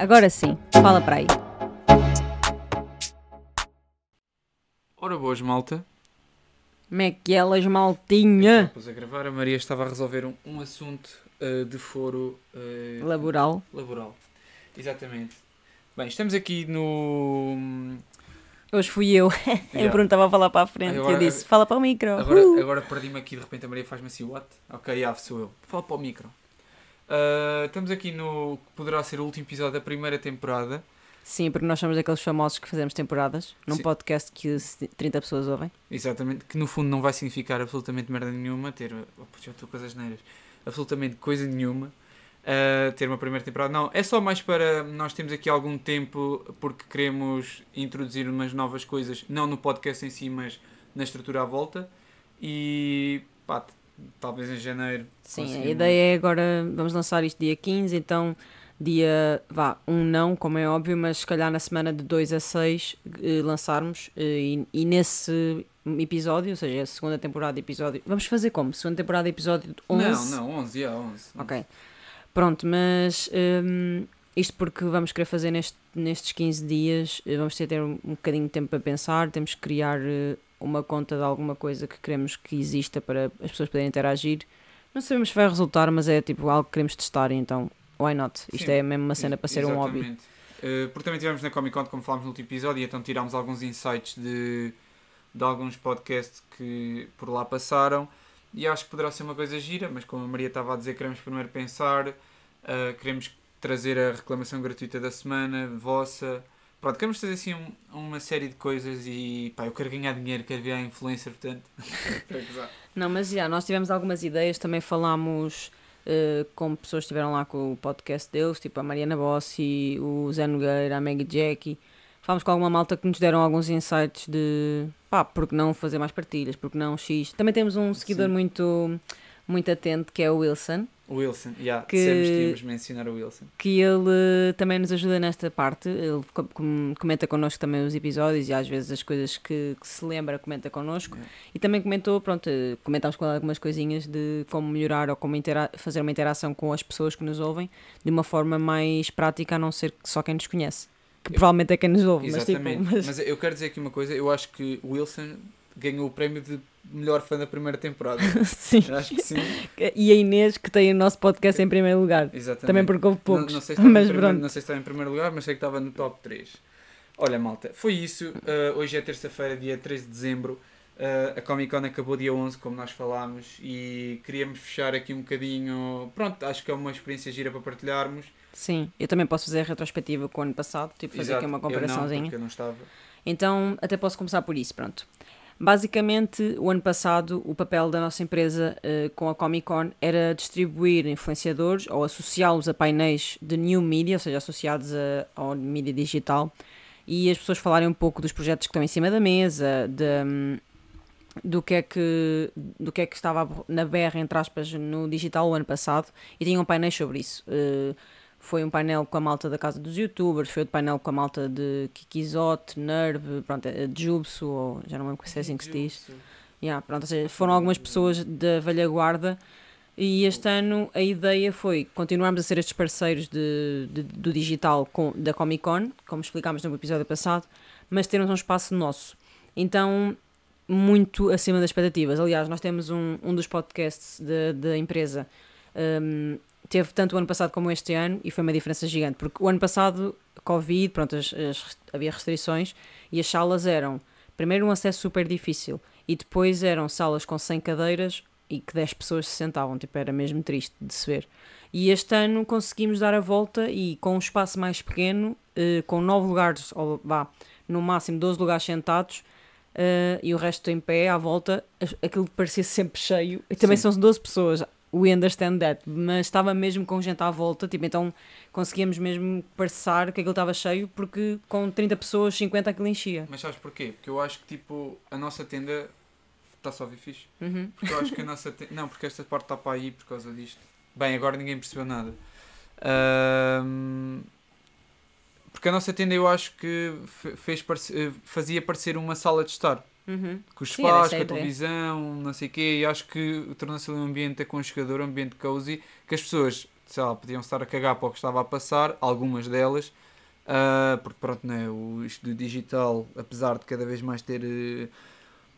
Agora sim, fala para aí. Ora boas, malta. Como é que elas, maltinha? Depois a gravar, a Maria estava a resolver um, um assunto uh, de foro uh, Laboral. laboral. Exatamente. Bem, estamos aqui no. Hoje fui eu. Yeah. Eu estava a falar para a frente Agora- eu disse: fala para o micro. Agora, Uh! agora perdi-me aqui, de repente a Maria faz-me assim, what? Ok, yeah, sou eu. Fala para o micro. Uh, estamos aqui no que poderá ser o último episódio da primeira temporada. Sim, porque nós somos aqueles famosos que fazemos temporadas num Sim. podcast que se- 30 pessoas ouvem. Exatamente, que no fundo não vai significar absolutamente merda nenhuma ter. Oh, já estou com as neiras. Absolutamente coisa nenhuma. uh, ter uma primeira temporada. Não, é só mais para. Nós temos aqui algum tempo porque queremos introduzir umas novas coisas, não no podcast em si, mas na estrutura à volta. E pá, talvez em janeiro. Sim, a ideia é agora, vamos lançar isto dia 15, então dia, vá, um não, como é óbvio, mas se calhar na semana de 2 a 6 eh, lançarmos eh, e, e nesse episódio, ou seja, a segunda temporada episódio, vamos fazer como? Segunda temporada episódio 11? Não, não, 11, é 11. Ok. Pronto, mas hum, isto porque vamos querer fazer neste- nestes 15 dias, eh, vamos ter, ter um, um bocadinho de tempo para pensar, temos que criar uma conta de alguma coisa que queremos que exista para as pessoas poderem interagir. Não sabemos se vai resultar, mas é tipo algo que queremos testar, então why not? Isto Sim, é mesmo uma cena para ser um hobby. Exatamente. Uh, porque também estivemos na Comic Con, como falámos no último episódio, e então tirámos alguns insights de, de alguns podcasts que por lá passaram. E acho que poderá ser uma coisa gira, mas como a Maria estava a dizer, queremos primeiro pensar, uh, queremos trazer a reclamação gratuita da semana, vossa. Pronto, queremos fazer assim um- uma série de coisas e pá, eu quero ganhar dinheiro, quero virar influencer, portanto. Não, mas já, nós tivemos algumas ideias, também falámos eh, com pessoas que estiveram lá com o podcast deles, tipo a Mariana Bossi, o Zé Nogueira, a Maggie Jackie. Falámos com alguma malta que nos deram alguns insights de pá, porque não fazer mais partilhas, porque não X. Também temos um seguidor Sim. muito, muito atento que é o Wilson, Wilson, yeah, Que- íamos mencionar o Wilson. que ele também nos ajuda nesta parte. Ele co- com- comenta connosco também os episódios e às vezes as coisas que, que se lembra comenta connosco. Yeah. E também comentou, pronto, eh, comentámos com ele algumas coisinhas de como melhorar ou como fazer uma interação com as pessoas que nos ouvem de uma forma mais prática, a não ser que só quem nos conhece. Que Eu- provavelmente é quem nos ouve, mas tipo, Exatamente. mas- Mas eu quero dizer aqui uma coisa, eu acho que o Wilson ganhou o prémio de melhor fã da primeira temporada. sim. Acho que sim. E a Inês, que tem o nosso podcast em primeiro lugar. Exatamente. Também porque houve não, poucos. não sei se estava em mas primeiro, não sei se estava em primeiro lugar, mas sei que estava no top 3. Olha, malta, foi isso. Uh, hoje é terça-feira, dia 13 de dezembro. Uh, a Comic Con acabou dia 11, como nós falámos, e queríamos fechar aqui um bocadinho. Pronto, acho que é uma experiência gira para partilharmos. Sim, eu também posso fazer a retrospectiva com o ano passado, tipo fazer aqui Exato. uma Eu não, comparaçãozinha. eu não estava. Então, até posso começar por isso, pronto. Basicamente, o ano passado, o papel da nossa empresa eh, com a Comic Con era distribuir influenciadores ou associá-los a painéis de new media, ou seja, associados a, ao mídia digital, e as pessoas falarem um pouco dos projetos que estão em cima da mesa, de, hum, do, que é que, do que é que estava na berra, entre aspas, no digital o ano passado, e tinham painéis sobre isso. Eh, foi um painel com a malta da casa dos youtubers, foi outro painel com a malta de Kikizot, Nerve, pronto, eh, de Jubso, ou já não lembro se é assim que se diz. Yeah, pronto, ou seja, foram algumas pessoas da velha guarda e este ano a ideia foi continuarmos a ser estes parceiros de, de- do digital com, da Comic Con, como explicámos no episódio passado, mas termos um espaço nosso. Então, muito acima das expectativas. Aliás, nós temos um, um dos podcasts da- empresa. hum, teve tanto o ano passado como este ano e foi uma diferença gigante, porque o ano passado, Covid, pronto, as- as- havia restrições e as salas eram, primeiro, um acesso super difícil e depois eram salas com 100 cadeiras e que 10 pessoas se sentavam, tipo, era mesmo triste de se ver. E este ano conseguimos dar a volta e com um espaço mais pequeno, eh, com 9 lugares, ou vá, no máximo 12 lugares sentados, eh, e o resto em pé à volta, aquilo parecia sempre cheio. E também Sim. são 12 pessoas, we understand that, mas estava mesmo com gente à volta, tipo, então conseguíamos mesmo parecer que aquilo estava cheio, porque com 30 pessoas, 50 aquilo enchia. Mas sabes porquê? Porque eu acho que tipo, a nossa tenda está só a fixe. Uhum. Porque eu acho que a nossa tenda. Não, porque esta parte está para aí por causa disto. Bem, agora ninguém percebeu nada. Ahm, Porque a nossa tenda eu acho que fe- fez parece- eh, fazia parecer uma sala de estar. Uhum. Com os Sim, com a televisão, não sei o quê, e acho que tornou-se ali um ambiente aconchegador, um ambiente cozy, que as pessoas sei lá, podiam estar a cagar para o que estava a passar, algumas delas, uh, porque pronto, né, o, isto do digital, apesar de cada vez mais ter uh,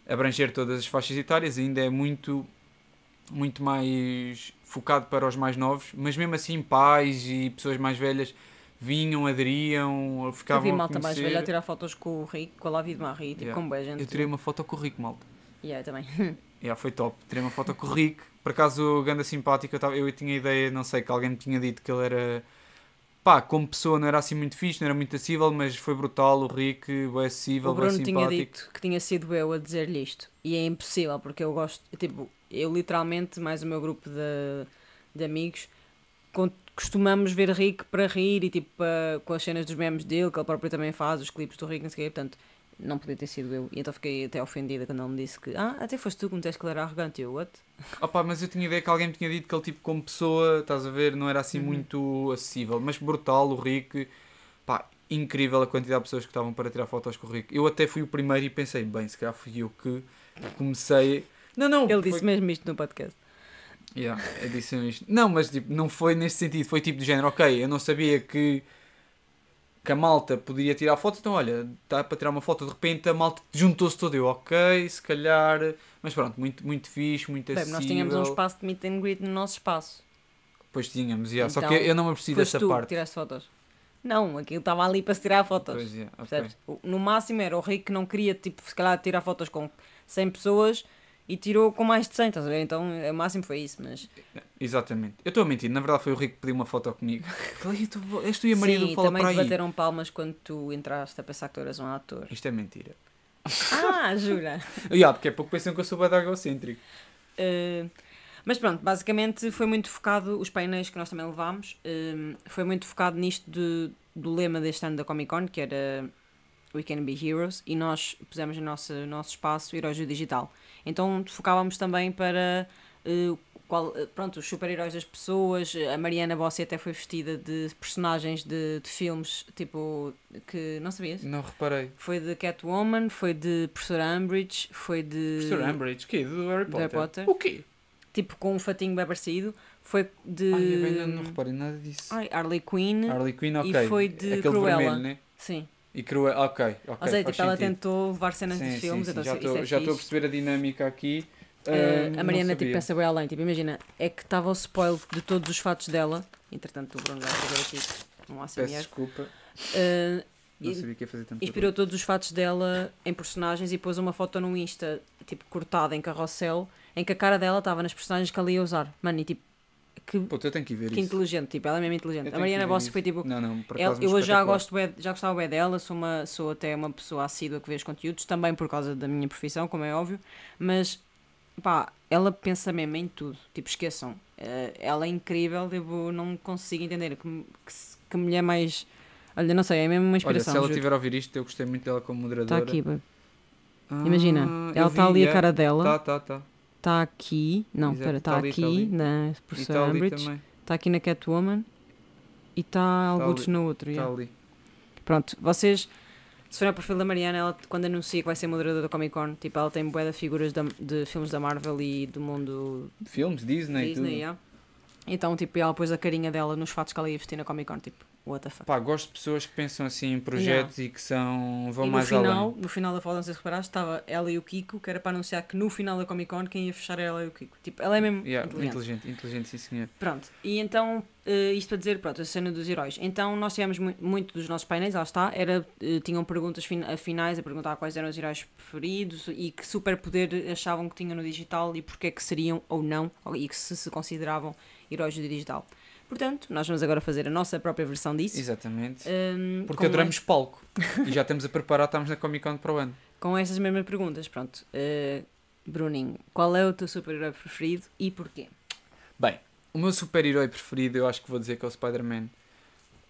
abranger todas as faixas etárias, ainda é muito, muito mais focado para os mais novos, mas mesmo assim pais e pessoas mais velhas vinham, aderiam, ficavam Eu vi malta a mais velha a tirar fotos com o Rico, com a Lavid Marie, tipo Yeah. com boa gente. Eu tirei uma foto com o Rico, malta. Yeah, também. Yeah, foi top. Tirei uma foto com o Rick. Por acaso, ganda simpático. Eu, tava, eu tinha ideia, não sei, que alguém me tinha dito que ele era. Pá, como pessoa não era assim muito fixe, não era muito acessível, mas foi brutal. O Rick, bem acessível, O bem Bruno tinha simpático. dito que tinha sido eu a dizer-lhe isto. E é impossível, porque eu gosto. Tipo, eu literalmente, mais o meu grupo de, de amigos, costumamos ver Rick para rir e tipo pa- com as cenas dos memes dele, que ele próprio também faz, os clipes do Rick, não sei o quê. Portanto, não podia ter sido eu. E então fiquei até ofendida quando ele me disse que, ah, até foste tu que me disseste que ele era arrogante. E eu, what? Opa, mas eu tinha ideia que alguém me tinha dito que ele, tipo, como pessoa, estás a ver, não era assim Uhum. muito acessível. Mas brutal, o Rick. Pá, incrível a quantidade de pessoas que estavam para tirar fotos com o Rick. Eu até fui o primeiro e pensei, bem, se calhar fui eu que comecei. Não, não. Ele foi- disse mesmo isto no podcast. Yeah, disse isto. Não, mas tipo, não foi nesse sentido. Foi tipo de género, ok, eu não sabia que, que a malta podia tirar fotos, então olha, está para tirar uma foto, de repente a malta juntou-se toda. Eu, ok, se calhar. Mas pronto, muito, muito fixe, muito Bem, acessível. nós tínhamos um espaço de meet and greet no nosso espaço. Pois tínhamos, yeah. só Então, que eu não me Foste dessa tu que parte. tiraste fotos. Não, aquilo estava ali para se tirar fotos. Pois, yeah, ok. Percebes? O- No máximo era o Rick que não queria, tipo, se calhar tirar fotos com 100 pessoas e tirou com mais de 100, estás a ver? Então o máximo foi isso, mas... Exatamente. Eu estou a mentir, na verdade foi o Rico que pediu uma foto comigo. Falei, "Tu- És tu e a Maria Sim, do Fala também para te aí. bateram palmas quando tu entraste a pensar que tu eras um ator. Isto é mentira. Ah, jura? Yeah, porque é pouco pensam que eu sou bad egocêntrico. Uh, mas pronto, basicamente foi muito focado, os painéis que nós também levámos, um, foi muito focado nisto de, do lema deste ano da Comic Con, que era We Can Be Heroes, e nós pusemos no nosso, no nosso espaço Heróis do Digital. Então focávamos também para uh, qual, uh, pronto, os super-heróis das pessoas. A Mariana Bossi até foi vestida de personagens de, de filmes, tipo, que não sabias? Não reparei. Foi de Catwoman, foi de Professora Umbridge, foi de. Professor Umbridge, que Do Harry Potter? Harry Potter. O quê? tipo com um fatinho bem parecido. Foi de Ai, eu ainda não reparei nada disso. Ai, Harley Quinn. Harley Quinn, e ok. foi de Aquele Cruella. vermelho, né? Sim. E Cruella, ok, ok. Ou seja, tipo, ela tentou levar cenas Sim, de sim, filmes, sim, então já estou é já estou a perceber a dinâmica aqui. Uh, a Mariana tipo, pensa bem além, tipo, imagina, é que estava o spoiler de todos os fatos dela. Entretanto, o Bruno vai fazer aqui um Peço desculpa, Uh, não sabia que ia fazer tanto inspirou todos os fatos dela em personagens e pôs uma foto no Insta, tipo, cortada em carrossel, em que a cara dela estava nas personagens que ela ia usar. Mano, e tipo, que, Pô, eu tenho que ver que isso. inteligente, tipo, ela é mesmo Eu inteligente. tenho A Mariana isso. foi tipo, Não, não, por Ela- eu hoje já gosto bué- já gostava bem dela, sou, uma, sou até uma pessoa assídua que vê os conteúdos, também por causa da minha profissão, como é óbvio, mas pá, ela pensa mesmo em tudo, tipo, esqueçam, eh, ela é incrível, tipo, não consigo entender que, que, que mulher mais, olha, não sei, é mesmo uma Olha, inspiração. se ela juro. estiver a ouvir isto, eu gostei muito dela como moderadora. Está aqui. Ah, imagina, eu ela está ali a é. cara dela, Tá, tá, tá. Está aqui, não, espera, tá está ali, tá aqui ali. na professora Umbridge, também. está aqui na Catwoman e está alguns ali, no outro. Está yeah. ali. Pronto, vocês, se forem ao perfil da Mariana, ela quando anuncia que vai ser moderadora da Comic Con, tipo, ela tem bué de figuras da- de filmes da Marvel e do mundo Filmes, Disney, Disney, tudo. yeah. Então, tipo, ela pôs a carinha dela nos fatos que ela ia vestir na Comic Con, tipo, what the fuck. Pá, gosto de pessoas que pensam assim em projetos e que são vão e no mais final, além. no final da foto, não sei se reparaste, estava ela e o Kiko, que era para anunciar que no final da Comic Con quem ia fechar era ela e o Kiko. Tipo, ela é mesmo Yeah, inteligente. inteligente, inteligente, sim senhor. Pronto, e então, eh, isto para dizer, pronto, a cena dos heróis. Então, nós tivemos mu- muito dos nossos painéis, lá está, era, eh, tinham perguntas fin- a finais a perguntar quais eram os heróis preferidos e que superpoder achavam que tinham no digital e porque é que seriam ou não, e que se se consideravam heróis do digital. Portanto, nós vamos agora fazer a nossa própria versão disso. Exatamente. Hum, Porque adoramos palco. e já estamos a preparar, estamos na Comic Con para o ano. Com essas mesmas perguntas, pronto. Eh, Bruninho, qual é o teu super-herói preferido e porquê? Bem, o meu super-herói preferido eu acho que vou dizer que é o Spider-Man.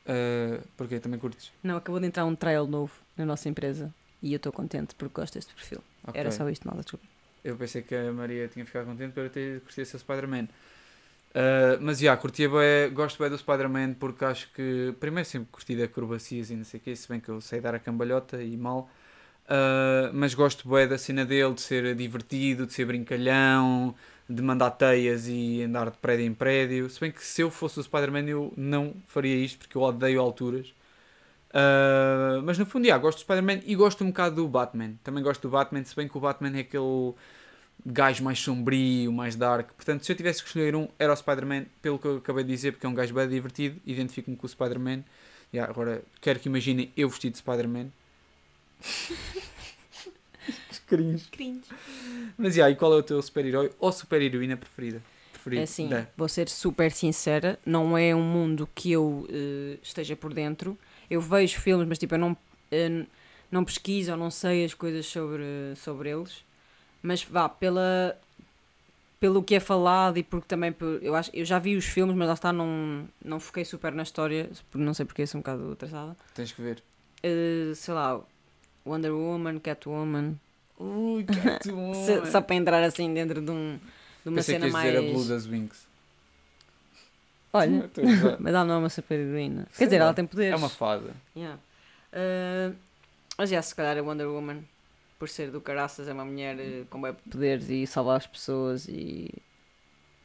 Uh, porque também curtes? Não, acabou de entrar um trail novo na nossa empresa e eu estou contente porque gosto deste perfil. Ok. Era só isto, malta, desculpa. Eu pensei que a Maria tinha ficado contente por eu ter curtido esse Spider-Man. Uh, mas já, curtia bué, gosto bem do Spider-Man porque acho que, primeiro, sempre curti de acrobacias e não sei o quê, se bem que eu sei dar a cambalhota e mal. Uh, mas gosto bem da cena dele, de ser divertido, de ser brincalhão, de mandar teias e andar de prédio em prédio. Se bem que se eu fosse o Spider-Man eu não faria isto porque eu odeio alturas. Uh, mas no fundo, yeah, gosto do Spider-Man e gosto um bocado do Batman. Também gosto do Batman, se bem que o Batman é aquele gajo mais sombrio, mais dark. Portanto, se eu tivesse que escolher um, era o Spider-Man, pelo que eu acabei de dizer, porque é um gajo bem divertido, identifico-me com o Spider-Man. Yeah, agora, quero que imaginem eu vestido de Spider-Man. Cringe. Cringe. Mas yeah, e qual é o teu super-herói ou super-heroína preferida? preferida? É assim, da... vou ser super sincera, não é um mundo que eu uh, esteja por dentro. Eu vejo filmes, mas tipo, eu não, uh, não pesquiso ou não sei as coisas sobre, sobre eles. Mas vá, pela, pelo que é falado e porque também eu acho eu já vi os filmes mas lá está não não foquei super na história não sei porque sou um bocado atrasada. Tens que ver. Uh, sei lá Wonder Woman Catwoman. Ui, Catwoman. só para entrar assim dentro de, um, de uma Pensei cena que mais dizer a Blue das Wings. Olha mas ela não é uma super heroína quer dizer ela tem poderes. É uma fada. Yeah. uh, mas já se calhar a Wonder Woman por ser do caraças, é uma mulher uh, com bem poderes e salvar as pessoas e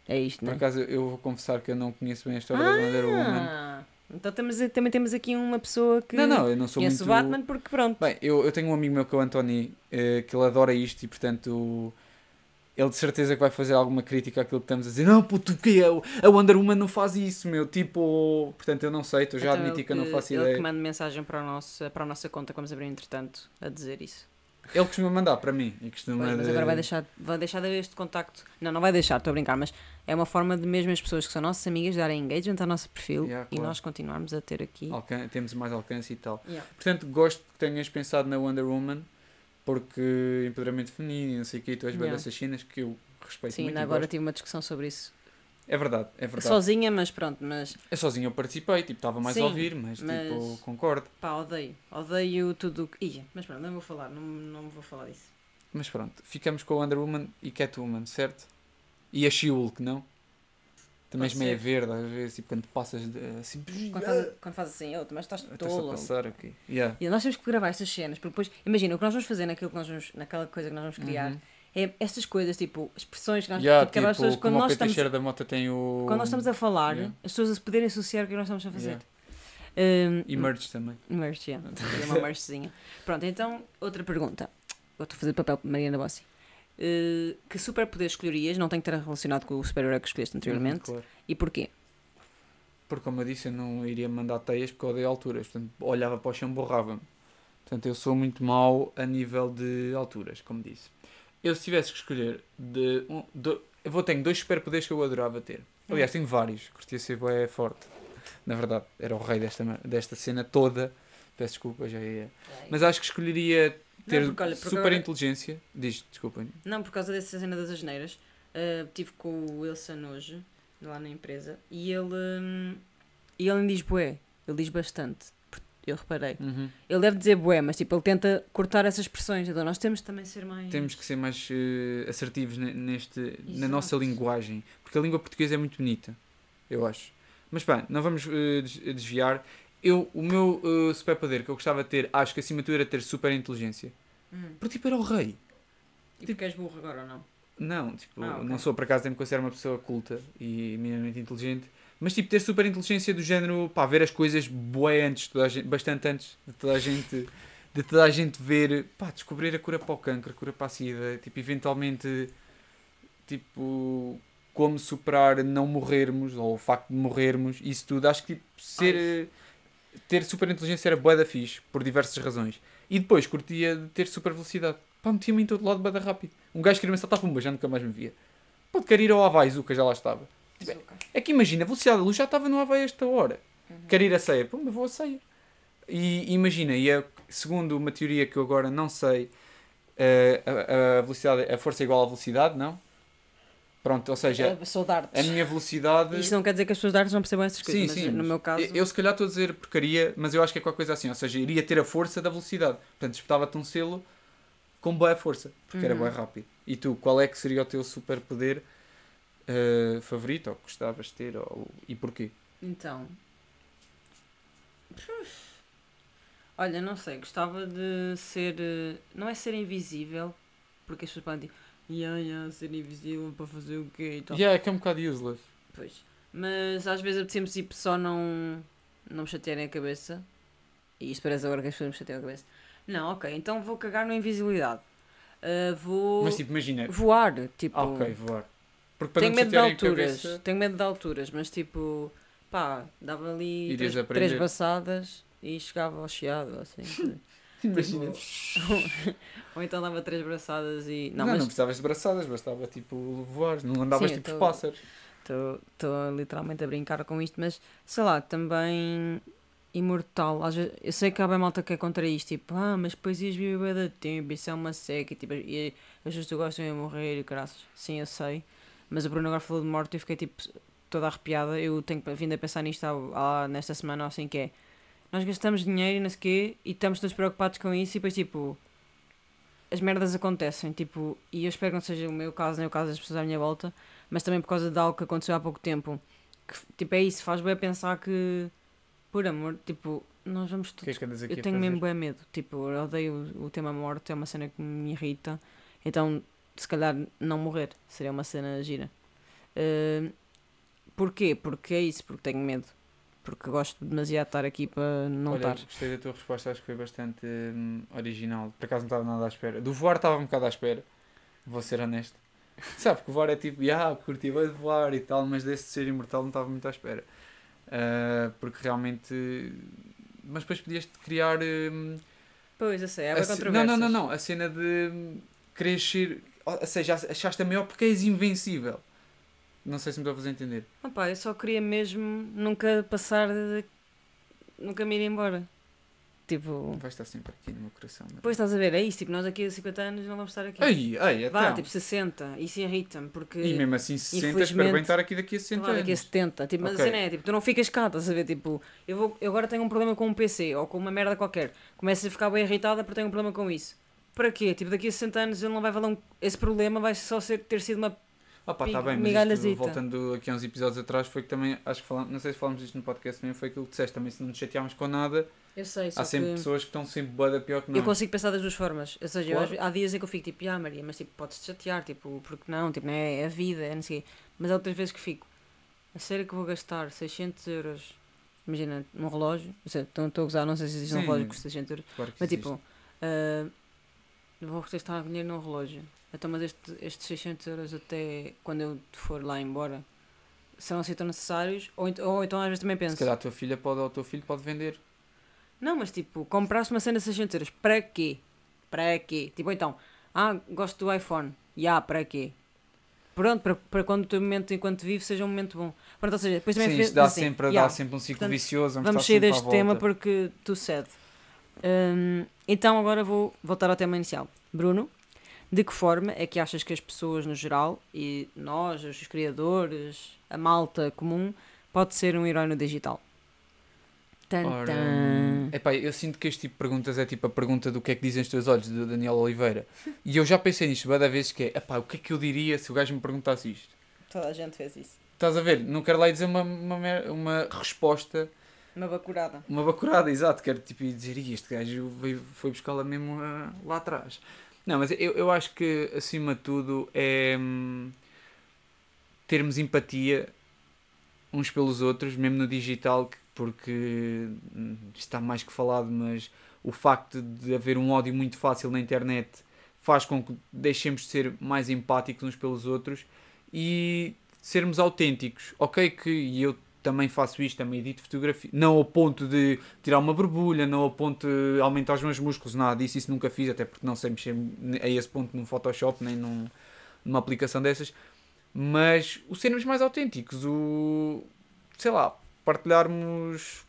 é isto, Por não é? acaso eu vou confessar que eu não conheço bem a história ah, da Wonder Woman. Então temos, também temos aqui uma pessoa que não, não, eu não sou conhece muito... o Batman porque pronto. Bem, eu, eu tenho um amigo meu que é o Anthony, uh, que ele adora isto e portanto ele de certeza que vai fazer alguma crítica àquilo que estamos a dizer. Não, puto, que é? A Wonder Woman não faz isso, meu. Tipo, portanto, eu não sei, estou já então, admiti que, que eu não faço ele ideia. Ele que manda mensagem para a, nossa, para a nossa conta, vamos abrir entretanto, a dizer isso. Ele costuma mandar para mim. E costuma pois, mas agora vai deixar, vai deixar de haver este contacto. Não, não vai deixar, estou a brincar, mas é uma forma de mesmo as pessoas que são nossas amigas darem engagement ao nosso perfil yeah, e claro. nós continuarmos a ter aqui. Alcan temos mais alcance e tal. Yeah. Portanto, gosto que tenhas pensado na Wonder Woman porque empoderamento feminino e não sei o que, tu és Yeah. dessas cenas que eu respeito Sim, muito. ainda e agora tive uma discussão sobre isso. É verdade, é verdade. Sozinha, mas pronto, mas Eu sozinho eu participei, tipo, estava mais Sim, a ouvir, mas, mas- tipo, concordo. pá, odeio. Odeio tudo o que. Ia, mas pronto, não vou falar, não, não vou falar disso. Mas pronto, ficamos com Wonder Woman e Catwoman, certo? E a She-Hulk, não? Também Pode meia ser. verde, às vezes, tipo, quando passas de, assim... Quando faz, faz assim, eu, mas estás Estás a tolo. passar aqui. Yeah. E nós temos que gravar estas cenas, porque depois, imagina, o que nós vamos fazer naquilo que nós vamos, naquela coisa que nós vamos criar Uhum. É estas coisas, tipo, expressões que nós, Yeah, tipo, as pessoas, tipo, quando nós estamos, da Mota tem o... quando nós estamos a falar, Yeah. as pessoas a poderem associar o que nós estamos a fazer. Yeah. Um, E merch também. merch, yeah. É uma merchzinha. Pronto, então, outra pergunta. A fazer papel Mariana Bossi. Uh, que superpoder escolherias? Não tem que estar relacionado com o super-herói que escolheste anteriormente. Uhum, claro. E porquê? Porque, como eu disse, eu não iria mandar teias porque eu odeio alturas. Portanto, olhava para o chão, borrava-me. Portanto, eu sou muito mau a nível de alturas, como disse. Eu, se tivesse que escolher, de, um, do- eu vou tenho dois superpoderes que eu adorava ter. Aliás, tenho vários. Curtia ser bem forte. Na verdade, era o rei desta, desta cena toda. Peço desculpa, já ia. Mas acho que escolheria ter Não, porque olha, porque super agora- inteligência. Diz, desculpem. Não, por causa dessa cena das asneiras. Uh, tive com o Wilson hoje, lá na empresa, e ele, hum, e ele diz bué. Ele diz bastante. Eu reparei. Uhum. Ele deve dizer bué, mas tipo, ele tenta cortar essas expressões. Então nós temos de também ser mais. Temos que ser mais eh, assertivos ne- neste, na nossa linguagem. Porque a língua portuguesa é muito bonita, eu acho. Mas bem, não vamos des- desviar. Eu, o meu eh, superpoder que eu gostava de ter, acho que acima de tudo era ter super inteligência. Hum. Porque tipo era o rei. E porque és burro agora ou não? Não, tipo, Ah, ok. não sou por acaso, me considero uma pessoa culta e minimamente inteligente. Mas tipo, ter super inteligência do género, pá, ver as coisas bué antes, de toda a gente, bastante antes de toda a gente, de toda a gente ver, pá, descobrir a cura para o cancro, a cura para a sida, tipo, eventualmente, tipo, como superar não morrermos, ou o facto de morrermos, isso tudo, acho que tipo, ser, eh, ter super inteligência era bué da fixe, por diversas razões. E depois curtia de ter super velocidade. Pá, metia-me em todo lado bué da rápido. Um gajo queria-me saltar pumba, já nunca mais me via. Pode querer ir ao Havaí, Zuka, já lá estava. É que imagina, a velocidade da luz já estava no Havaí a esta hora. Quero ir a ceia, pumba, vou a ceia. E imagina, e é, segundo uma teoria que eu agora não sei, eh, a, a velocidade, a força é igual à velocidade, não? Pronto, ou seja, artes. a minha velocidade. Isto não quer dizer que as pessoas de artes não percebam essas coisas, Sim, mas sim. no mas meu caso. Eu, eu se calhar estou a dizer porcaria, mas eu acho que é qualquer coisa assim. Ou seja, iria ter a força da velocidade. Portanto, espetava-te um selo com boa força, porque era Uhum. bem rápido. E tu, qual é que seria o teu superpoder eh, favorito, ou que gostavas de ter, ou, e porquê? Então. Olha, não sei, gostava de ser. eh, Não é ser invisível, porque as pessoas podem dizer, Yeah, yeah, ser invisível para fazer o quê e tal. Yeah, é que é um bocado useless. Pois. Mas às vezes apetecia-me tipo, só não, não me chatearem a cabeça. E isto parece agora que as pessoas me chateiam a cabeça. Não, ok, então vou cagar na invisibilidade. Uh, vou Mas tipo, imagina. voar, tipo. Ah, ok, voar. Tenho não medo de alturas. cabeça- Tenho medo de alturas, mas tipo, pá, dava ali Irias três, aprender. três braçadas e chegava ao chiado, assim. Imagina. Ou então dava três braçadas e. Não, Não, não, mas precisavas de braçadas, bastava tipo voar, não andavas Sim, tipo eu os tô- pássaros. estou literalmente a brincar com isto, mas sei lá, também imortal. Às vezes, eu sei que há bem malta que é contra isto, tipo, ah, mas depois ias viver de tempo, isso é uma seca, e, tipo, e as pessoas gostam de morrer e caraças. Sim, eu sei. Mas o Bruno agora falou de morte e eu fiquei tipo toda arrepiada. Eu tenho vindo a pensar nisto há, há- nesta semana, ou assim que é. Nós gastamos dinheiro e não sei o quê e estamos todos preocupados com isso e depois tipo. As merdas acontecem, tipo, e eu espero que não seja o meu caso, nem o caso das pessoas à minha volta, mas também por causa de algo que aconteceu há pouco tempo. Que, tipo, é isso, faz bem pensar que, por amor, tipo, nós vamos que é todos que andas aqui eu a tenho mesmo bem medo. Tipo, eu odeio o, o tema morte, é uma cena que me irrita. Então, se calhar, não morrer seria uma cena gira. Uh, porquê? Porque é isso, porque tenho medo. Porque gosto demasiado de estar aqui para não Olha, estar. gostei da tua resposta, acho que foi bastante hum, original. Por acaso não estava nada à espera. Do voar estava um bocado à espera, vou ser honesto. Sabe, que voar é tipo, ah, curti bem de voar e tal, mas desse de ser imortal não estava muito à espera. Ah, porque realmente. Mas depois podias criar. hum, Pois, eu sei, há a bem ce- não, não, não, não. A cena de hum, querer ser. Ou seja, achaste a maior porque és invencível. Não sei se me estou a fazer entender. Ah pá, eu só queria mesmo nunca passar. de- Nunca me ir embora. Tipo. Vai estar sempre aqui no meu coração. não é? Depois estás a ver, é isso, tipo, nós aqui a 50 anos não vamos estar aqui. Ei, ei, Vá, então. tipo 60, isso irrita-me, porque. E mesmo assim, 60, espero bem estar aqui daqui a 60 Claro, daqui a anos. 70. Tipo, mas Ok. a cena é, tipo, tu não ficas cá, estás a ver? Tipo, eu, vou, eu agora tenho um problema com um PC ou com uma merda qualquer. Começo a ficar bem irritada porque tenho um problema com isso. Para quê? Tipo, daqui a 60 anos ele não vai valer um... Esse problema vai só ser, ter sido uma... Pá, está Pig- bem, mas isto, voltando aqui a uns episódios atrás, foi que também, acho que falamos, não sei se falamos disto no podcast também, foi aquilo que disseste, também se não nos chateámos com nada, Eu sei, há sempre que... pessoas que estão sempre boa da pior que nós. Eu consigo pensar das duas formas. Ou seja, eu Claro. ve- há dias em que eu fico tipo, ah Maria, mas tipo, podes-te chatear, tipo, porque não? Tipo, não é, é a vida, é não sei. Mas há outras vezes que fico, a sério que vou gastar 600 euros, imagina, num relógio, não sei, estou estou a gozar, não sei se existe um Sim. relógio que custa 600 euros, Claro que Mas existe. tipo, ah, vou gastar dinheiro num relógio. Então, mas este, estes 600 euros até quando eu for lá embora serão assim tão necessários? Ou, ou então às vezes também penso, se calhar a tua filha pode, ou o teu filho pode vender. não, mas tipo, compraste uma cena de 600 euros, para quê? Para quê? Tipo, então, ah, gosto do iPhone, e ah, para quê? Pronto, para, para quando o teu momento enquanto vive seja um momento bom. Pronto, ou seja, depois também Sim, fez- isto dá assim, sempre, yeah. dá sempre um ciclo Portanto, vicioso. Vamos estar sair deste tema porque tu cede. Hum, então agora vou voltar ao tema inicial. Bruno, de que forma é que achas que as pessoas no geral, e nós, os criadores, a malta comum, pode ser um herói no digital? Ora, tan. epá, eu sinto que este tipo de perguntas é tipo a pergunta do que é que dizem os teus olhos, do Daniel Oliveira. E eu já pensei nisto várias vezes que é, epá, o que é que eu diria se o gajo me perguntasse isto? Toda a gente fez isso. Estás a ver? Não quero lá dizer uma, uma, uma resposta, Uma bacurada. uma bacurada, exato. Quero tipo dizer, "Ih, este gajo foi buscá-la mesmo ah, lá atrás. Não, mas eu, eu acho que acima de tudo é hum, termos empatia uns pelos outros, mesmo no digital, que- porque hum, está mais que falado, mas o facto de haver um ódio muito fácil na internet faz com que deixemos de ser mais empáticos uns pelos outros e sermos autênticos. Ok que eu também faço isto, também edito fotografia, não ao ponto de tirar uma borbulha, não ao ponto de aumentar os meus músculos, nada disso, isso nunca fiz, até porque não sei mexer a esse ponto num Photoshop, nem num, numa aplicação dessas, mas o sermos mais autênticos, o sei lá, partilharmos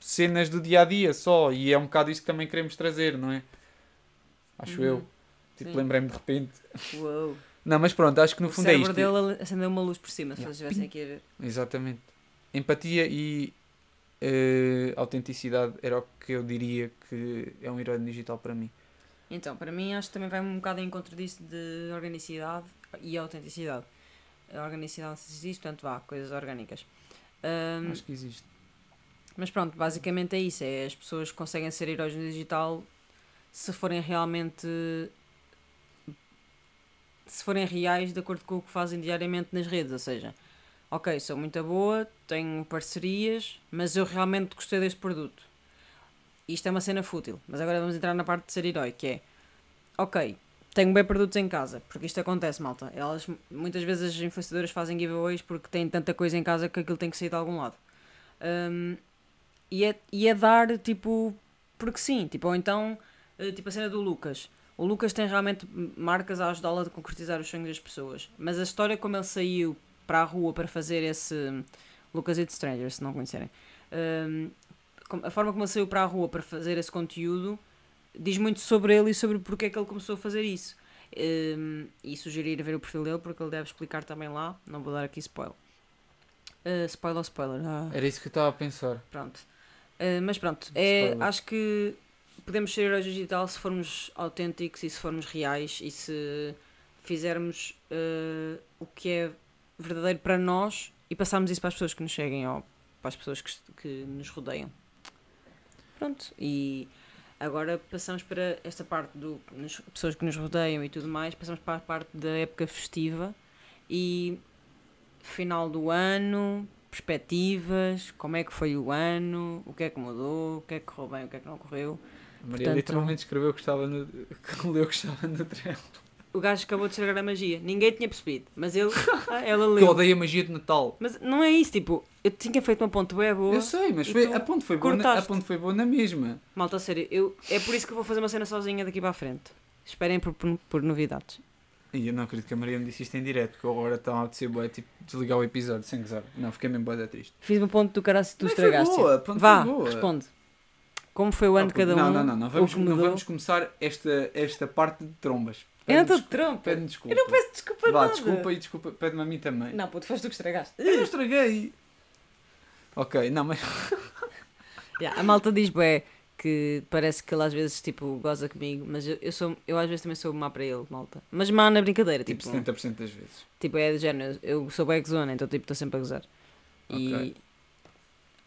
cenas do dia a dia só, e é um bocado isso que também queremos trazer, não é? Acho Uhum. eu. Tipo, lembrei-me de repente. Uou. Não, mas pronto, acho que no o fundo é cérebro isto. dele acendeu uma luz por cima, se Yeah. vocês estivessem aqui a ver. Exatamente. Empatia e eh, autenticidade era o que eu diria que é um herói digital para mim. Então, para mim, acho que também vai um bocado em encontro disso de organicidade e autenticidade. A organicidade existe, portanto, vá, coisas orgânicas. Ahm, Acho que existe. mas pronto, basicamente é isso: é as pessoas conseguem ser heróis no digital se forem realmente forem reais de acordo com o que fazem diariamente nas redes, ou seja, ok, sou muito boa, tenho parcerias, mas eu realmente gostei deste produto. Isto é uma cena fútil, mas agora vamos entrar na parte de ser herói, que é, ok, tenho bem produtos em casa, porque isto acontece, malta. Elas, muitas vezes as influenciadoras fazem giveaways porque têm tanta coisa em casa que aquilo tem que sair de algum lado. Um, e, é, e é dar, tipo, porque sim, tipo, ou então, eh, tipo a cena do Lucas. O Lucas tem realmente marcas a ajudá-la a concretizar os sonhos das pessoas. Mas a história como ele saiu para a rua para fazer esse. Lucas It's Stranger, se não conhecerem. Um, a forma como ele saiu para a rua para fazer esse conteúdo diz muito sobre ele e sobre porque é que ele começou a fazer isso. Um, e sugerir ver o perfil dele porque ele deve explicar também lá. Não vou dar aqui spoiler. Uh, spoiler, spoiler. Ah. Era isso que eu estava a pensar. Pronto. Uh, mas pronto, é, acho que podemos ser heróis digital se formos autênticos e se formos reais e se fizermos uh, o que é verdadeiro para nós e passarmos isso para as pessoas que nos seguem ou para as pessoas que, que nos rodeiam. Pronto, e agora passamos para esta parte do pessoas que nos rodeiam e tudo mais, passamos para a parte da época festiva e final do ano, perspectivas, como é que foi o ano, o que é que mudou, o que é que correu bem, o que é que não correu. A Maria Portanto, literalmente escreveu que estava no. que leu que estava no trem. O gajo acabou de estragar a magia. Ninguém tinha percebido, mas ele. Ah, ela leu. Que odeia a magia de Natal. Mas não é isso, tipo, eu tinha feito uma ponte bem boa. Eu sei, mas foi, a, ponte foi boa na, a ponte foi boa na mesma. Malta, sério, eu, é por isso que eu vou fazer uma cena sozinha daqui para a frente. Esperem por, por, por novidades. E eu não acredito que a Maria me disse isto em direto, porque agora está a apetecer boa, tipo, desligar o episódio sem gozar. Não, fiquei mesmo boa triste. Fiz uma ponte do caralho se tu estragaste. Foi boa, Vá, foi boa. responde. Como foi o ano de cada não, um? Não, não, não. Vamos, não vamos começar esta, esta parte de trombas. Eu não estou de tromba. Pede-me desculpa. Eu não peço desculpa Vá, nada. desculpa e desculpa. Pede-me a mim também. Não, puto, foste tu que estragaste. Eu não estraguei. ok, não, mas... yeah, a malta diz, bué, que parece que ele às vezes, tipo, goza comigo, mas eu, eu, sou, eu às vezes também sou má para ele, malta. Mas má na brincadeira, tipo... Tipo, 70% das vezes. Tipo, é de género, eu sou bem zona, então, tipo, estou sempre a gozar. E... Okay.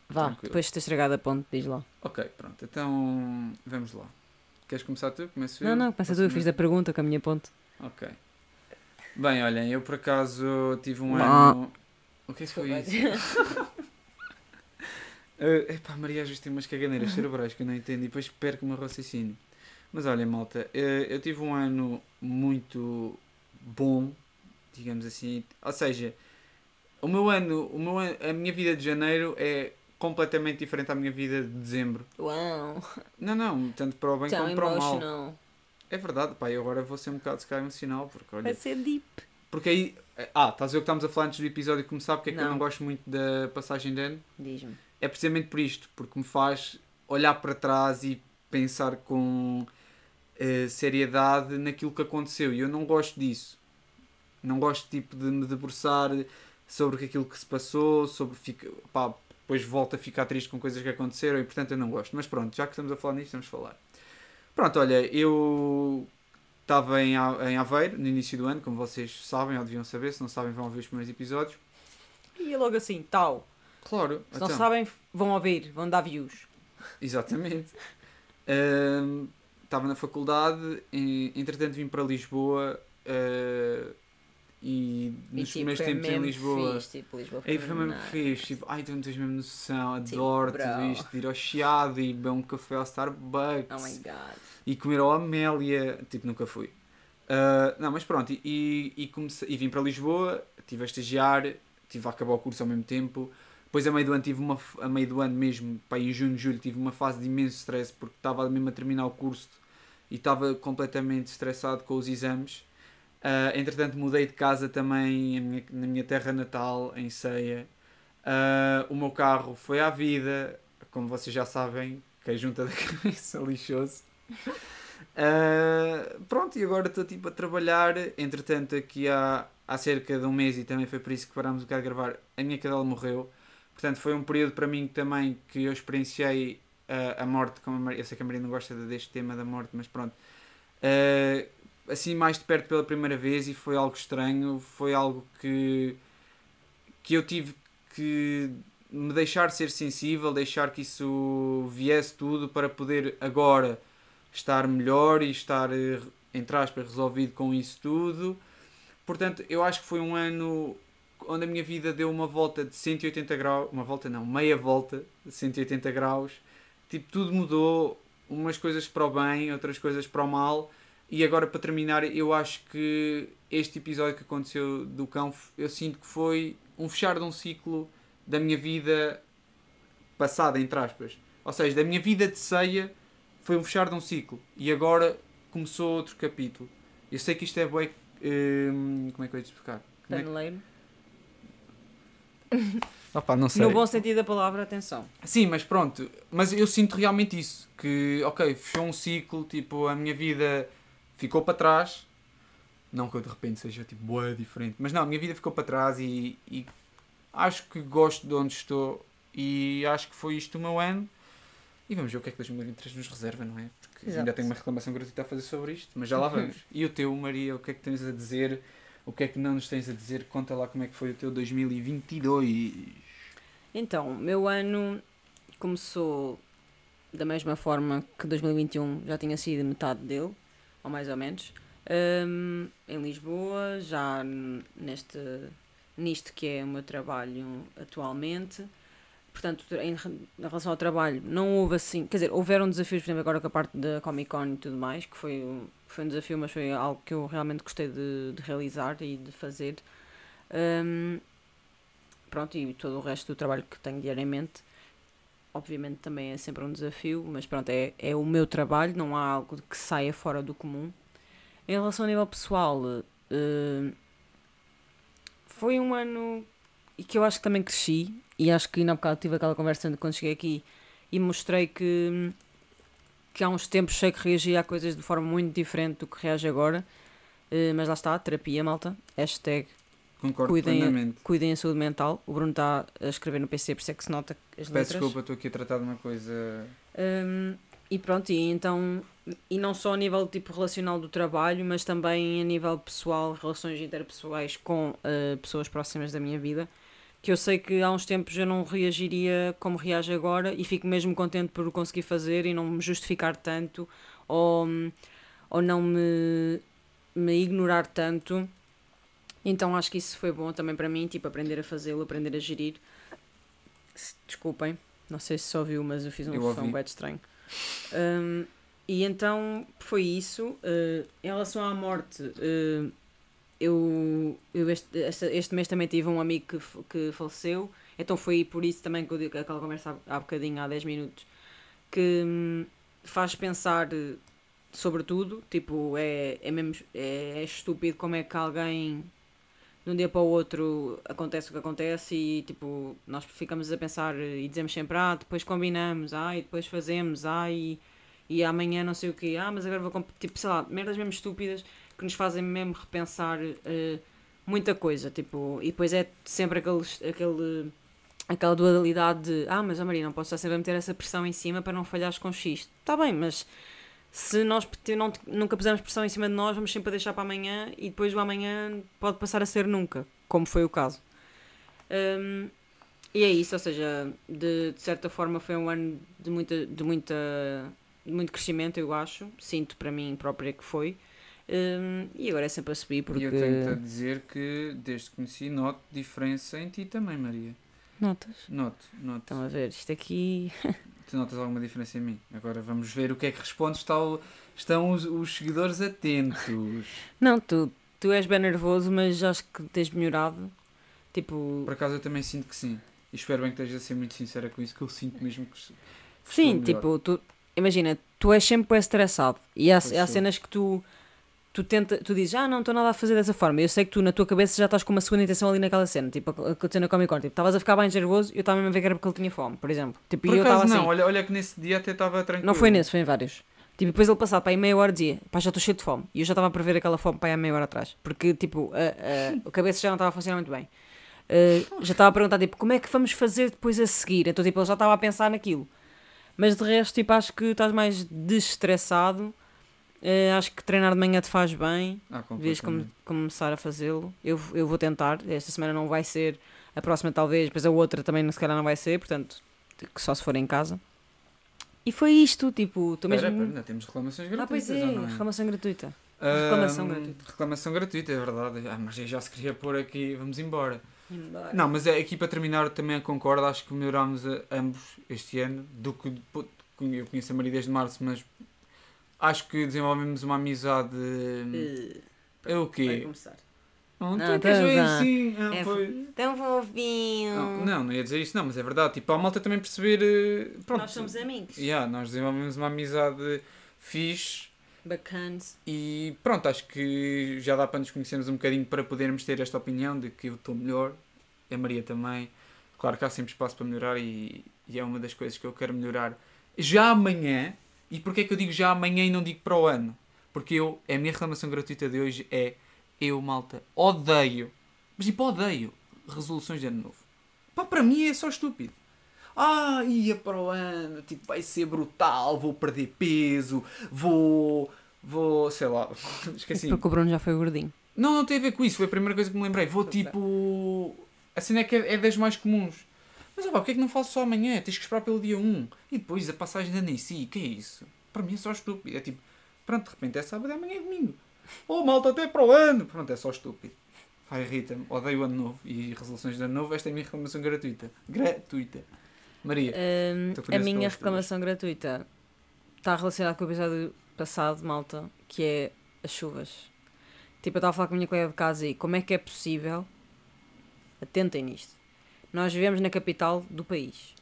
Vá, Tranquilo. depois de ter estragado a ponte, diz lá. Ok, pronto, então vamos lá. Queres começar tu? Começo eu? Não, não, começa tu, eu fiz a pergunta com a minha ponte. Ok. Bem, olhem, eu por acaso tive um ano. O que é que foi isso? uh, epá, Maria às vezes tem umas caganeiras cerebrais que eu não entendo e depois perco o meu raciocínio. Mas olha, malta, uh, eu tive um ano muito bom, digamos assim. Ou seja, o meu ano, o meu ano, a minha vida de janeiro é completamente diferente à minha vida de dezembro. Uau! Não, não, tanto para o bem Tão como para o mal. É verdade, pá, eu agora vou ser um bocado se calhar emocional, porque olha... Vai ser deep. Porque aí... Ah, estás a ver o que estamos a falar antes do episódio começar, porque é que não. eu não gosto muito da passagem de ano? Diz-me. É precisamente por isto, porque me faz olhar para trás e pensar com uh, seriedade naquilo que aconteceu, e eu não gosto disso. Não gosto, tipo, de me debruçar sobre aquilo que se passou, sobre... Pá, depois volto a ficar triste com coisas que aconteceram e portanto eu não gosto. Mas pronto, já que estamos a falar nisto, vamos falar. Pronto, olha, eu estava em, Aveiro no início do ano, como vocês sabem ou deviam saber, se não sabem vão ouvir os primeiros episódios. E é logo assim, tal. Claro. Se então. não sabem, vão ouvir, vão dar views. Exatamente. estava na faculdade, entretanto vim para Lisboa uh, e nos tipo, primeiros tempos em Lisboa. Fixe, tipo, Lisboa foi, foi mesmo fixe. Tipo, ai, tu não tens mesmo noção. Adoro tipo, tudo isto. De ir ao Chiado e beber um café ao Starbucks. Oh my god. E comer ao Amélia. Tipo, nunca fui. Uh, não, mas pronto. E, e, comecei, e vim para Lisboa, estive a estagiar, estive a acabar o curso ao mesmo tempo. Depois, a meio do ano, tive uma, a meio do ano mesmo, pá, em junho, julho, tive uma fase de imenso stress porque estava mesmo a terminar o curso e estava completamente estressado com os exames. Uh, entretanto, mudei de casa também minha, na minha terra natal, em Ceia. Uh, o meu carro foi à vida, como vocês já sabem, que é junta da cabeça, lixoso. Uh, pronto, e agora estou tipo a trabalhar. Entretanto, aqui há, há cerca de um mês, e também foi por isso que parámos um bocado de gravar, a minha cadela morreu. Portanto, foi um período para mim também que eu experienciei uh, a morte. Como a Maria, eu sei que a Maria não gosta deste tema da morte, mas pronto. Uh, assim mais de perto pela primeira vez e foi algo estranho, foi algo que, que eu tive que me deixar ser sensível, deixar que isso viesse tudo para poder agora estar melhor e estar, entre aspas, resolvido com isso tudo. Portanto, eu acho que foi um ano onde a minha vida deu uma volta de 180 graus, uma volta não, meia volta de 180 graus. Tipo, tudo mudou, umas coisas para o bem, outras coisas para o mal. E agora para terminar, eu acho que este episódio que aconteceu do cão, eu sinto que foi um fechar de um ciclo da minha vida passada, entre aspas. Ou seja, da minha vida de ceia foi um fechar de um ciclo. E agora começou outro capítulo. Eu sei que isto é bem. Hum, como é que eu ia te explicar? Como é que-. Opa, não sei. No bom sentido da palavra, atenção. Sim, mas pronto. Mas eu sinto realmente isso. Que, ok, fechou um ciclo, tipo, a minha vida ficou para trás. Não que eu de repente seja, tipo, boa, diferente. Mas não, a minha vida ficou para trás e, e acho que gosto de onde estou. E acho que foi isto o meu ano. E vamos ver o que é que 2023 nos reserva, não é? Porque Exato. ainda tenho uma reclamação gratuita a fazer sobre isto. Mas já lá vamos. E o teu, Maria, o que é que tens a dizer? O que é que não nos tens a dizer? Conta lá como é que foi o teu 2022. Então, meu ano começou da mesma forma que 2021 já tinha sido metade dele, ou mais ou menos, hum, em Lisboa, já neste, nisto que é o meu trabalho atualmente. Portanto, em, em relação ao trabalho, não houve assim, quer dizer, houveram desafios, por exemplo, agora com a parte da Comic Con e tudo mais, que foi, um- foi um desafio, mas foi algo que eu realmente gostei de, de realizar e de fazer. Hum, pronto, e todo o resto do trabalho que tenho diariamente, obviamente também é sempre um desafio, mas pronto, é, é o meu trabalho, não há algo que saia fora do comum. Em relação ao nível pessoal, eh, foi um ano e que eu acho que também cresci, e acho que há bocado tive aquela conversa quando cheguei aqui e mostrei que, que há uns tempos sei que reagia a coisas de forma muito diferente do que reage agora. Eh, mas lá está, terapia, malta. Hashtag Concordo Cuidem- plenamente. cuidem a saúde mental. O Bruno está a escrever no PC, por isso é que se nota as Peço letras. desculpa, estou aqui a tratar de uma coisa. Hum, e pronto, e então, e não só a nível tipo relacional do trabalho, mas também a nível pessoal, relações interpessoais com uh, pessoas próximas da minha vida, que eu sei que há uns tempos eu não reagiria como reage agora e fico mesmo contente por o conseguir fazer e não me justificar tanto ou, ou não me, me ignorar tanto. Então acho que isso foi bom também para mim, tipo, aprender a fazê-lo, aprender a gerir. Desculpem, não sei se só ouviu, mas eu fiz um som bem estranho. Um, e então foi isso. Uh, em relação à morte, uh, eu, eu este, este mês também tive um amigo que, que faleceu, então foi por isso também que eu digo aquela conversa há, há bocadinho, há 10 minutos, que hum, faz pensar sobre tudo. Tipo, é, é mesmo é, é estúpido como é que alguém de um dia para o outro acontece o que acontece e tipo, nós ficamos a pensar e dizemos sempre, ah, depois combinamos, ah, e depois fazemos, ah, e, e amanhã não sei o quê, ah, mas agora vou comp-" tipo, sei lá, merdas mesmo estúpidas que nos fazem mesmo repensar eh, muita coisa, tipo, e depois é sempre aquele, aquele aquela dualidade de, ah, mas a Maria, não posso estar sempre a meter essa pressão em cima para não falhares com X. Está bem, mas se nós não, nunca pusermos pressão em cima de nós, vamos sempre a deixar para amanhã e depois o amanhã pode passar a ser nunca, como foi o caso. Hum, e é isso, ou seja, de, de certa forma foi um ano de muita, de muita de muito crescimento, eu acho. Sinto para mim própria que foi. Hum, e agora é sempre a subir porque. E eu tenho-te a dizer que, desde que conheci, noto diferença em ti também, Maria. Notas? Noto, noto. Estão a ver, isto aqui. Tu notas alguma diferença em mim? Agora vamos ver o que é que respondes. Está o- estão os, os seguidores atentos. Não, tu, tu és bem nervoso, mas acho que tens melhorado. Tipo. Por acaso eu também sinto que sim. E espero bem que estejas a ser muito sincera com isso, que eu sinto mesmo que. que Sim, tipo, tu, imagina, tu és sempre estressado e há, Pois há sou. cenas que tu, tu, tenta, tu dizes, ah, não estou nada a fazer dessa forma. Eu sei que tu, na tua cabeça, já estás com uma segunda intenção ali naquela cena, tipo, acontecendo na Comic Con. Tipo, estavas a ficar bem nervoso e eu estava mesmo a ver que era porque ele tinha fome, por exemplo. Tipo, Por e eu estava não, assim. olha, olha que nesse dia até estava tranquilo. Não foi nesse, foi em vários. Tipo, depois ele passava para aí meia hora dizia, pá, já estou cheio de fome. E eu já estava a prever aquela fome para aí meia hora atrás. Porque, tipo, a, a, a cabeça já não estava a funcionar muito bem. Uh, já estava a perguntar, tipo, como é que vamos fazer depois a seguir? Então, tipo, ele já estava a pensar naquilo. Mas de resto, tipo, acho que estás mais desestressado. Uh, acho que treinar de manhã te faz bem. Ah, Devias começar a fazê-lo. Eu, eu vou tentar. Esta semana não vai ser. A próxima talvez, depois a outra também se calhar não vai ser. Portanto, só se for em casa. E foi isto, tipo, estou mesmo... espera, ainda temos reclamações Ah, gratuitas, pois é, é? reclamação gratuita. Reclamação gratuita. Reclamação gratuita, é verdade. Ah, mas já se queria pôr aqui, vamos embora. Embora. Não, mas é, aqui para terminar também concordo, acho que melhorámos ambos este ano, do que eu conheço a Maria desde março, mas acho que desenvolvemos uma amizade. Eh, É o Vai quê? começar. Não, Não, tu queres tá, ver tá. assim? Ah, É foi- Tão fofinho. Não, não, não ia dizer isso, não, mas é verdade. Tipo, a malta também perceber. eh, Pronto, Nós somos amigos. Yeah, nós desenvolvemos uma amizade fixe Bacanas. e pronto, acho que já dá para nos conhecermos um bocadinho para podermos ter esta opinião de que eu estou melhor, a Maria também. Claro que há sempre espaço para melhorar e, e é uma das coisas que eu quero melhorar já amanhã. E porquê é que eu digo já amanhã e não digo para o ano? Porque eu, a minha reclamação gratuita de hoje é eu, malta, odeio, mas tipo, odeio resoluções de ano novo. Pá, para mim é só estúpido. Ah, ia para o ano, tipo, vai ser brutal, vou perder peso, vou. vou. sei lá, esqueci. Porque o Bruno já foi gordinho. Não, não tem a ver com isso, foi a primeira coisa que me lembrei. Vou tipo. A cena é que é, é das mais comuns. Mas pá, porquê é que não faço só amanhã? Tens que esperar pelo dia 1 e depois a passagem da nem si, que é isso? Para mim é só estúpido. É tipo, pronto, de repente é sábado e amanhã é domingo. Oh malta, até para o ano! Pronto, é só estúpido. Ai, irrita-me, odeio o ano novo e resoluções de ano novo. Esta é a minha reclamação gratuita. Gratuita. Maria, Hum, a minha reclamação gratuita está relacionada com o episódio passado, malta, que é as chuvas. Tipo, eu estava a falar com a minha colega de casa e como é que é possível, atentem nisto, nós vivemos na capital do país.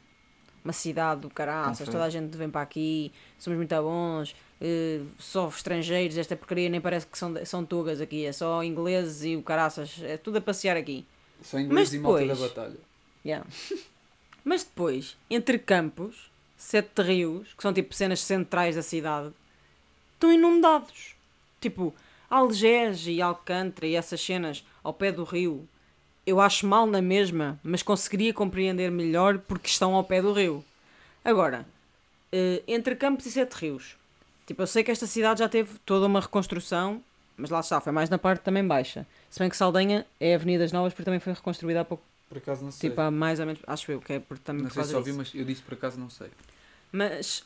Uma cidade do caraças, toda a gente vem para aqui, somos muito bons, eh, só estrangeiros, esta porcaria nem parece que são, são tugas aqui, é só ingleses e o caraças, é tudo a passear aqui. sou inglês e malta da batalha. Yeah. Mas depois, entre campos, sete rios, que são tipo cenas centrais da cidade, estão inundados. Tipo, Algés e Alcântara e essas cenas ao pé do rio, eu acho mal na mesma, mas conseguiria compreender melhor porque estão ao pé do rio. Agora, eh, entre campos e sete rios, tipo, eu sei que esta cidade já teve toda uma reconstrução, mas lá está, foi mais na parte também baixa. Se bem que Saldanha é Avenidas Novas porque também foi reconstruída há pouco Por acaso não sei. Tipo, há mais ou menos, acho eu que é por, também não por sei se ouvi, mas eu disse por acaso não sei. Mas,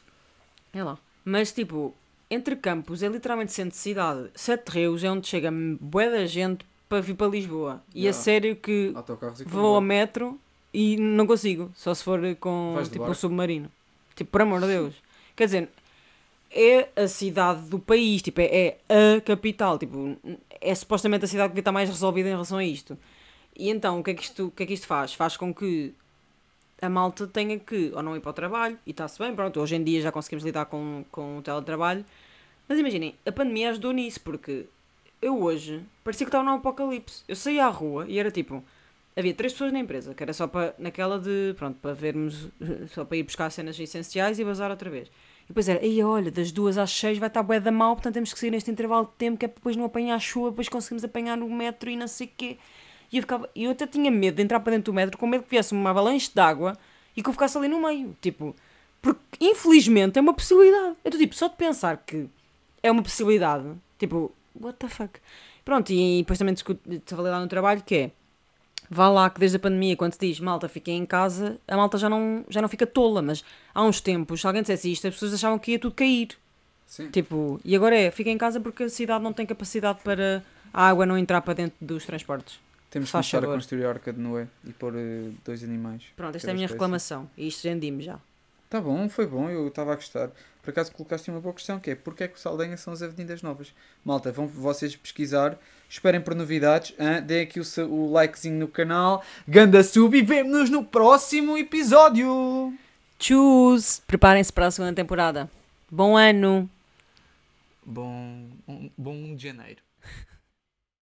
é lá. Mas, tipo, entre campos é literalmente centro de cidade. Sete Rios é onde chega bué da gente para vir para Lisboa. E a Yeah. sério que Autocarros e vou ao comboio. metro e não consigo. Só se for com, Vais de tipo, um barco? submarino. Tipo, por amor de Deus. Quer dizer, é a cidade do país. Tipo, é, é a capital. Tipo, é supostamente a cidade que devia estar mais resolvida em relação a isto. E então, o que é que isto, o que é que isto faz? Faz com que a malta tenha que ou não ir para o trabalho, e está-se bem, pronto, hoje em dia já conseguimos lidar com, com o teletrabalho, mas imaginem, a pandemia ajudou nisso, porque eu hoje parecia que estava num apocalipse. Eu saía à rua e era tipo, havia três pessoas na empresa, que era só para, naquela de, pronto, para vermos, só para ir buscar cenas essenciais e bazar outra vez. E depois era, aí olha, das duas às seis vai estar bué da mal, portanto temos que sair neste intervalo de tempo, que é para depois não apanhar a chuva, depois conseguimos apanhar no metro e não sei o quê. E eu, ficava, eu até tinha medo de entrar para dentro do metro, com medo que viesse uma avalanche de água e que eu ficasse ali no meio. Tipo, porque infelizmente é uma possibilidade. Eu estou tipo, só de pensar que é uma possibilidade, tipo, what the fuck. Pronto, e depois também falei lá no trabalho que é, vá lá que desde a pandemia, quando se diz malta, fiquem em casa, a malta já não, já não fica tola, mas há uns tempos, se alguém dissesse isto, as pessoas achavam que ia tudo cair. Sim. Tipo, e agora é, fiquem em casa porque a cidade não tem capacidade para a água não entrar para dentro dos transportes. Temos que começar a construir a arca de Noé e pôr eh, dois animais. Pronto, esta é a minha espécie. reclamação. E isto rendi-me já. Tá bom, foi bom, eu estava a gostar. Por acaso colocaste uma boa questão, que é porque é que o Saldanha são as avenidas novas? Malta, vão vocês pesquisar, esperem por novidades, hã? deem aqui o, o likezinho no canal, ganda sub e vemo-nos no próximo episódio! Choose! Preparem-se para a segunda temporada. Bom ano! Bom, um, bom 1 de janeiro.